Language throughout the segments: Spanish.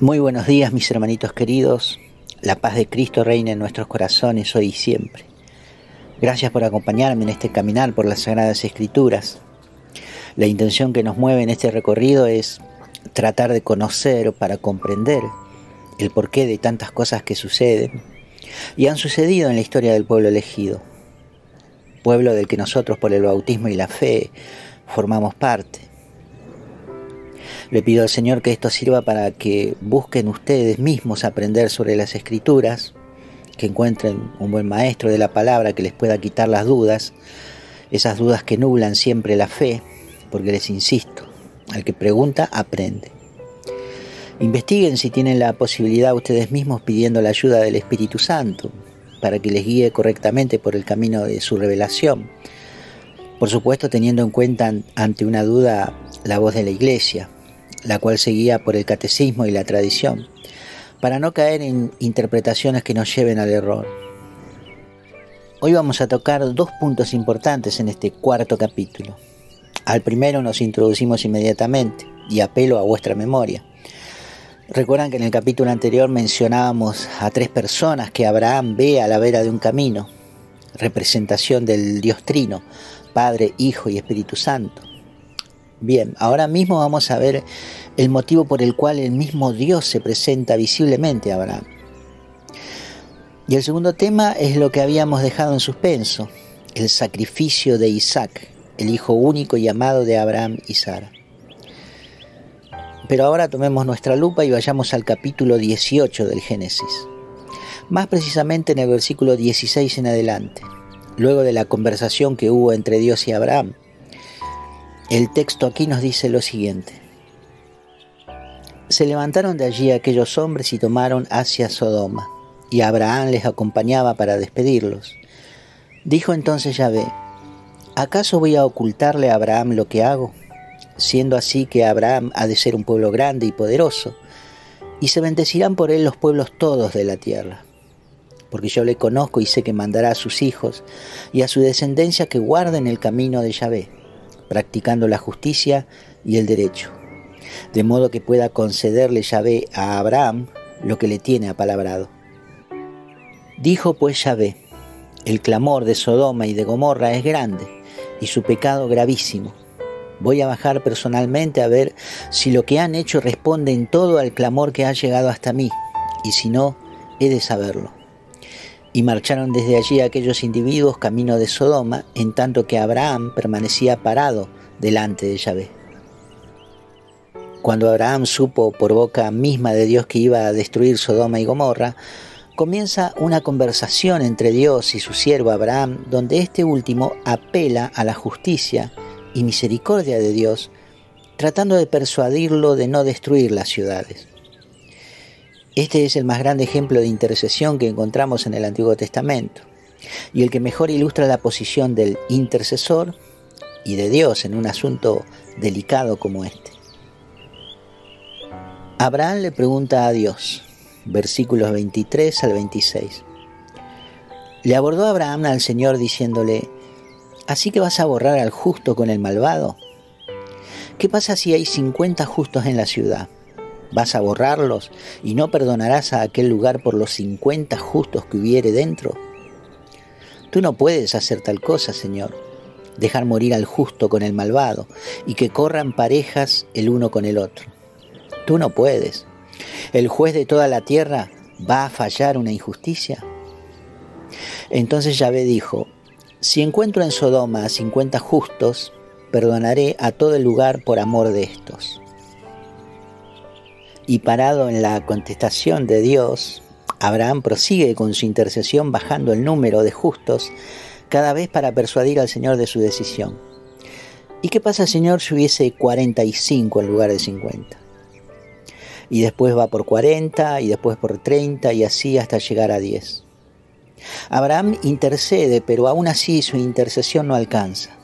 Muy buenos días mis hermanitos queridos, la paz de Cristo reina en nuestros corazones hoy y siempre. Gracias por acompañarme en este caminar por las Sagradas Escrituras. La intención que nos mueve en este recorrido es tratar de conocer para comprender el porqué de tantas cosas que suceden y han sucedido en la historia del pueblo elegido, pueblo del que nosotros por el bautismo y la fe formamos parte. Le pido al Señor que esto sirva para que busquen ustedes mismos aprender sobre las escrituras, que encuentren un buen maestro de la palabra que les pueda quitar las dudas, esas dudas que nublan siempre la fe, porque les insisto, al que pregunta aprende. Investiguen si tienen la posibilidad ustedes mismos pidiendo la ayuda del Espíritu Santo para que les guíe correctamente por el camino de su revelación. Por supuesto teniendo en cuenta ante una duda la voz de la iglesia, la cual se guía por el catecismo y la tradición, para no caer en interpretaciones que nos lleven al error. Hoy vamos a tocar dos puntos importantes en este cuarto capítulo. Al primero nos introducimos inmediatamente y apelo a vuestra memoria. Recuerdan que en el capítulo anterior mencionábamos a tres personas que Abraham ve a la vera de un camino, representación del Dios Trino, Padre, Hijo y Espíritu Santo. Bien, ahora mismo vamos a ver el motivo por el cual el mismo Dios se presenta visiblemente a Abraham. Y el segundo tema es lo que habíamos dejado en suspenso, el sacrificio de Isaac, el hijo único y amado de Abraham y Sara. Pero ahora tomemos nuestra lupa y vayamos al capítulo 18 del Génesis, más precisamente en el versículo 16 en adelante, luego de la conversación que hubo entre Dios y Abraham el texto aquí nos dice lo siguiente. Se levantaron de allí aquellos hombres y tomaron hacia Sodoma, y Abraham les acompañaba para despedirlos. Dijo entonces Yahvé, ¿acaso voy a ocultarle a Abraham lo que hago? Siendo así que Abraham ha de ser un pueblo grande y poderoso, y se bendecirán por él los pueblos todos de la tierra. Porque yo le conozco y sé que mandará a sus hijos y a su descendencia que guarden el camino de Yahvé practicando la justicia y el derecho, de modo que pueda concederle Yahvé a Abraham lo que le tiene apalabrado. Dijo pues Yahvé, el clamor de Sodoma y de Gomorra es grande y su pecado gravísimo. Voy a bajar personalmente a ver si lo que han hecho responde en todo al clamor que ha llegado hasta mí, y si no, he de saberlo. Y marcharon desde allí aquellos individuos camino de Sodoma, en tanto que Abraham permanecía parado delante de Yahvé. Cuando Abraham supo por boca misma de Dios que iba a destruir Sodoma y Gomorra, comienza una conversación entre Dios y su siervo Abraham, donde este último apela a la justicia y misericordia de Dios, tratando de persuadirlo de no destruir las ciudades. Este es el más grande ejemplo de intercesión que encontramos en el Antiguo Testamento y el que mejor ilustra la posición del intercesor y de Dios en un asunto delicado como este. Abraham le pregunta a Dios, versículos 23 al 26. Le abordó Abraham al Señor diciéndole, ¿así que vas a borrar al justo con el malvado? ¿Qué pasa si hay 50 justos en la ciudad? ¿Vas a borrarlos y no perdonarás a aquel lugar por los cincuenta justos que hubiere dentro? Tú no puedes hacer tal cosa, Señor, dejar morir al justo con el malvado y que corran parejas el uno con el otro. Tú no puedes. ¿El juez de toda la tierra va a fallar una injusticia? Entonces Yahvé dijo, si encuentro en Sodoma a cincuenta justos, perdonaré a todo el lugar por amor de estos y parado en la contestación de Dios, Abraham prosigue con su intercesión bajando el número de justos cada vez para persuadir al Señor de su decisión. ¿Y qué pasa, Señor, si hubiese 45 en lugar de 50? Y después va por 40 y después por 30 y así hasta llegar a 10. Abraham intercede, pero aún así su intercesión no alcanza,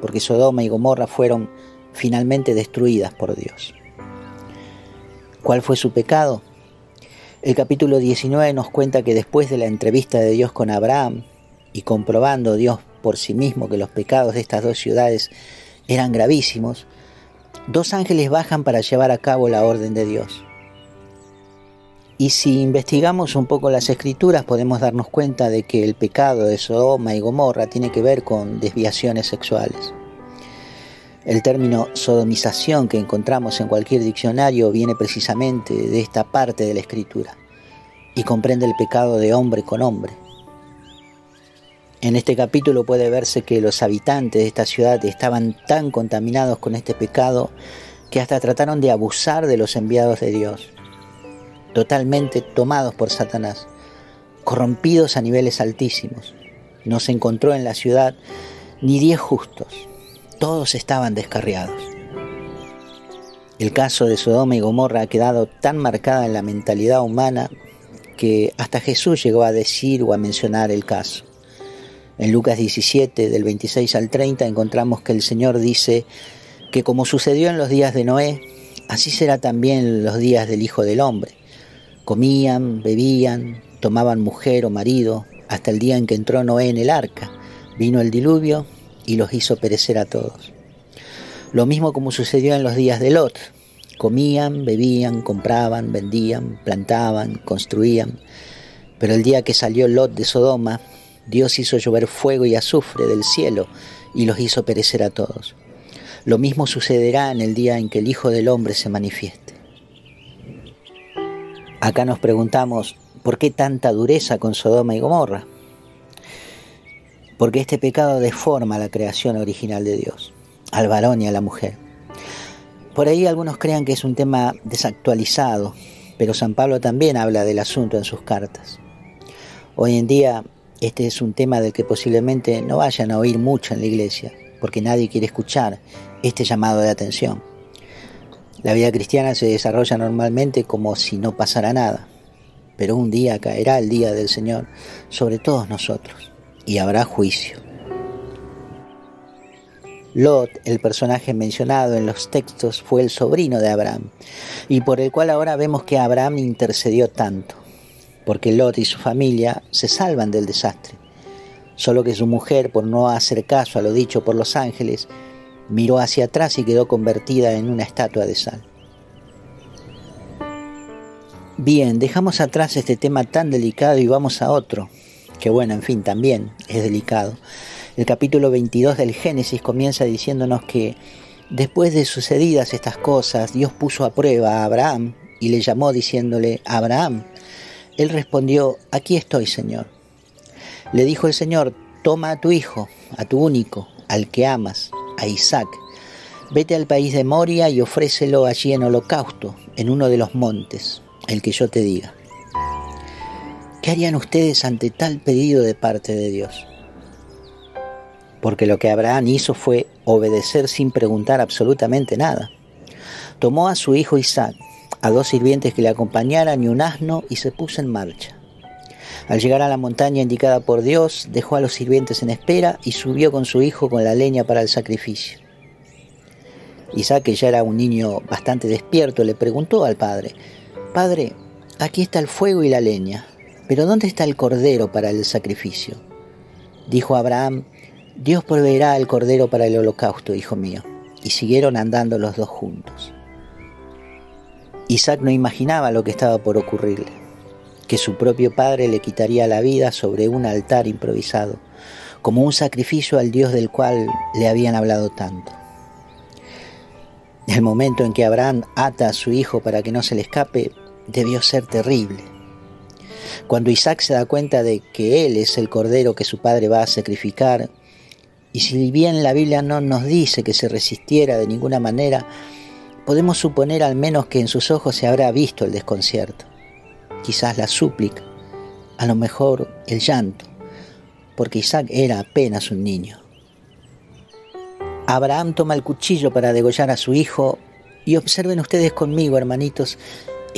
porque Sodoma y Gomorra fueron finalmente destruidas por Dios. ¿Cuál fue su pecado? El capítulo 19 nos cuenta que después de la entrevista de Dios con Abraham y comprobando Dios por sí mismo que los pecados de estas dos ciudades eran gravísimos, dos ángeles bajan para llevar a cabo la orden de Dios. Y si investigamos un poco las escrituras podemos darnos cuenta de que el pecado de Sodoma y Gomorra tiene que ver con desviaciones sexuales. El término sodomización que encontramos en cualquier diccionario viene precisamente de esta parte de la escritura y comprende el pecado de hombre con hombre. En este capítulo puede verse que los habitantes de esta ciudad estaban tan contaminados con este pecado que hasta trataron de abusar de los enviados de Dios, totalmente tomados por Satanás, corrompidos a niveles altísimos. No se encontró en la ciudad ni diez justos, todos estaban descarriados. El caso de Sodoma y Gomorra ha quedado tan marcada en la mentalidad humana que hasta Jesús llegó a decir o a mencionar el caso. En Lucas 17, del 26 al 30, encontramos que el Señor dice que como sucedió en los días de Noé, así será también en los días del Hijo del Hombre. Comían, bebían, tomaban mujer o marido, hasta el día en que entró Noé en el arca. Vino el diluvio y los hizo perecer a todos. Lo mismo como sucedió en los días de Lot. Comían, bebían, compraban, vendían, plantaban, construían. Pero el día que salió Lot de Sodoma, Dios hizo llover fuego y azufre del cielo y los hizo perecer a todos. Lo mismo sucederá en el día en que el Hijo del Hombre se manifieste. Acá nos preguntamos, ¿por qué tanta dureza con Sodoma y Gomorra? Porque este pecado deforma la creación original de Dios, al varón y a la mujer. Por ahí algunos crean que es un tema desactualizado, pero San Pablo también habla del asunto en sus cartas. Hoy en día este es un tema del que posiblemente no vayan a oír mucho en la iglesia, porque nadie quiere escuchar este llamado de atención. La vida cristiana se desarrolla normalmente como si no pasara nada, pero un día caerá el día del Señor sobre todos nosotros y habrá juicio. Lot, el personaje mencionado en los textos, fue el sobrino de Abraham, y por el cual ahora vemos que Abraham intercedió tanto, porque Lot y su familia se salvan del desastre, solo que su mujer, por no hacer caso a lo dicho por los ángeles, miró hacia atrás y quedó convertida en una estatua de sal. Bien, dejamos atrás este tema tan delicado y vamos a otro, que bueno, en fin, también es delicado. El capítulo 22 del Génesis comienza diciéndonos que después de sucedidas estas cosas, Dios puso a prueba a Abraham y le llamó diciéndole, Abraham. Él respondió, aquí estoy, Señor. Le dijo el Señor, toma a tu hijo, a tu único, al que amas, a Isaac. Vete al país de Moria y ofrécelo allí en holocausto, en uno de los montes, el que yo te diga. ¿Qué harían ustedes ante tal pedido de parte de Dios? Porque lo que Abraham hizo fue obedecer sin preguntar absolutamente nada. Tomó a su hijo Isaac, a dos sirvientes que le acompañaran y un asno y se puso en marcha. Al llegar a la montaña indicada por Dios, dejó a los sirvientes en espera y subió con su hijo con la leña para el sacrificio. Isaac, que ya era un niño bastante despierto, le preguntó al padre, Padre, aquí está el fuego y la leña, pero ¿dónde está el cordero para el sacrificio? Dijo Abraham, Dios proveerá el cordero para el holocausto, hijo mío. Y siguieron andando los dos juntos. Isaac no imaginaba lo que estaba por ocurrirle, que su propio padre le quitaría la vida sobre un altar improvisado, como un sacrificio al Dios del cual le habían hablado tanto. El momento en que Abraham ata a su hijo para que no se le escape debió ser terrible cuando Isaac se da cuenta de que él es el cordero que su padre va a sacrificar, y si bien la Biblia no nos dice que se resistiera de ninguna manera, podemos suponer al menos que en sus ojos se habrá visto el desconcierto, quizás la súplica, a lo mejor el llanto, porque Isaac era apenas un niño. Abraham toma el cuchillo para degollar a su hijo y observen ustedes conmigo, hermanitos,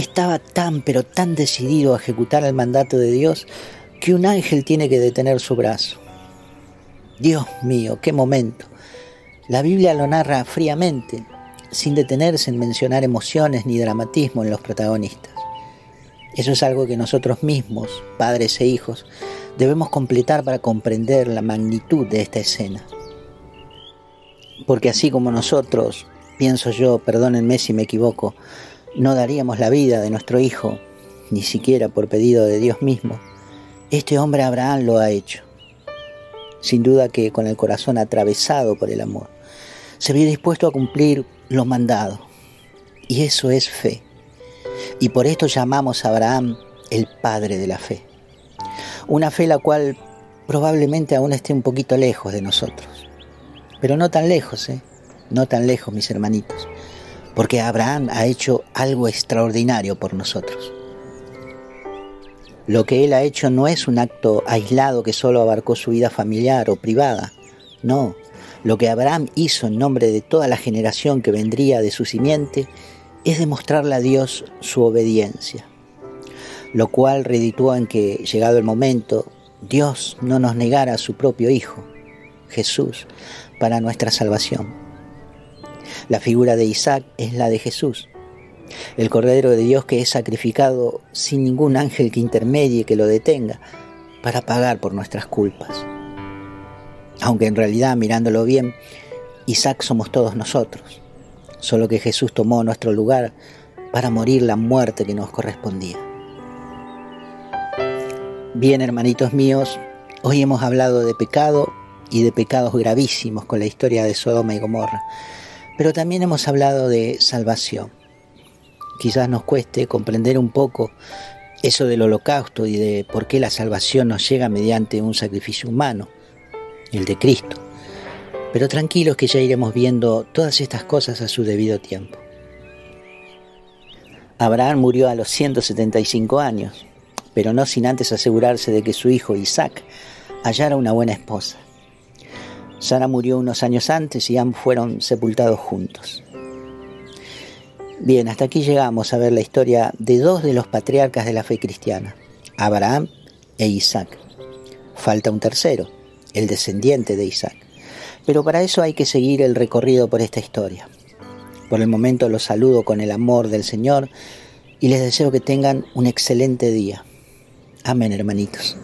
estaba tan pero tan decidido a ejecutar el mandato de Dios que un ángel tiene que detener su brazo. Dios mío, qué momento. La Biblia lo narra fríamente, sin detenerse en mencionar emociones ni dramatismo en los protagonistas. Eso es algo que nosotros mismos, padres e hijos, debemos completar para comprender la magnitud de esta escena. Porque así como nosotros, pienso yo, perdónenme si me equivoco, no daríamos la vida de nuestro hijo, ni siquiera por pedido de Dios mismo, este hombre Abraham lo ha hecho. Sin duda que con el corazón atravesado por el amor, se vio dispuesto a cumplir lo mandado. Y eso es fe. Y por esto llamamos a Abraham el padre de la fe. Una fe la cual probablemente aún esté un poquito lejos de nosotros. Pero no tan lejos, ¿eh? No tan lejos, mis hermanitos. Porque Abraham ha hecho algo extraordinario por nosotros. Lo que él ha hecho no es un acto aislado que solo abarcó su vida familiar o privada. No, lo que Abraham hizo en nombre de toda la generación que vendría de su simiente es demostrarle a Dios su obediencia, lo cual redituó en que, llegado el momento, Dios no nos negara a su propio Hijo, Jesús, para nuestra salvación. La figura de Isaac es la de Jesús, el Cordero de Dios que es sacrificado sin ningún ángel que intermedie, que lo detenga, para pagar por nuestras culpas. Aunque en realidad, mirándolo bien, Isaac somos todos nosotros, solo que Jesús tomó nuestro lugar para morir la muerte que nos correspondía. Bien, hermanitos míos, hoy hemos hablado de pecado y de pecados gravísimos con la historia de Sodoma y Gomorra, pero también hemos hablado de salvación quizás nos cueste comprender un poco eso del holocausto y de por qué la salvación nos llega mediante un sacrificio humano, el de Cristo. Pero tranquilos que ya iremos viendo todas estas cosas a su debido tiempo. Abraham murió a los 175 años, pero no sin antes asegurarse de que su hijo Isaac hallara una buena esposa. Sara murió unos años antes y ambos fueron sepultados juntos. Bien, hasta aquí llegamos a ver la historia de dos de los patriarcas de la fe cristiana, Abraham e Isaac. Falta un tercero, el descendiente de Isaac. Pero para eso hay que seguir el recorrido por esta historia. Por el momento los saludo con el amor del Señor y les deseo que tengan un excelente día. Amén, hermanitos.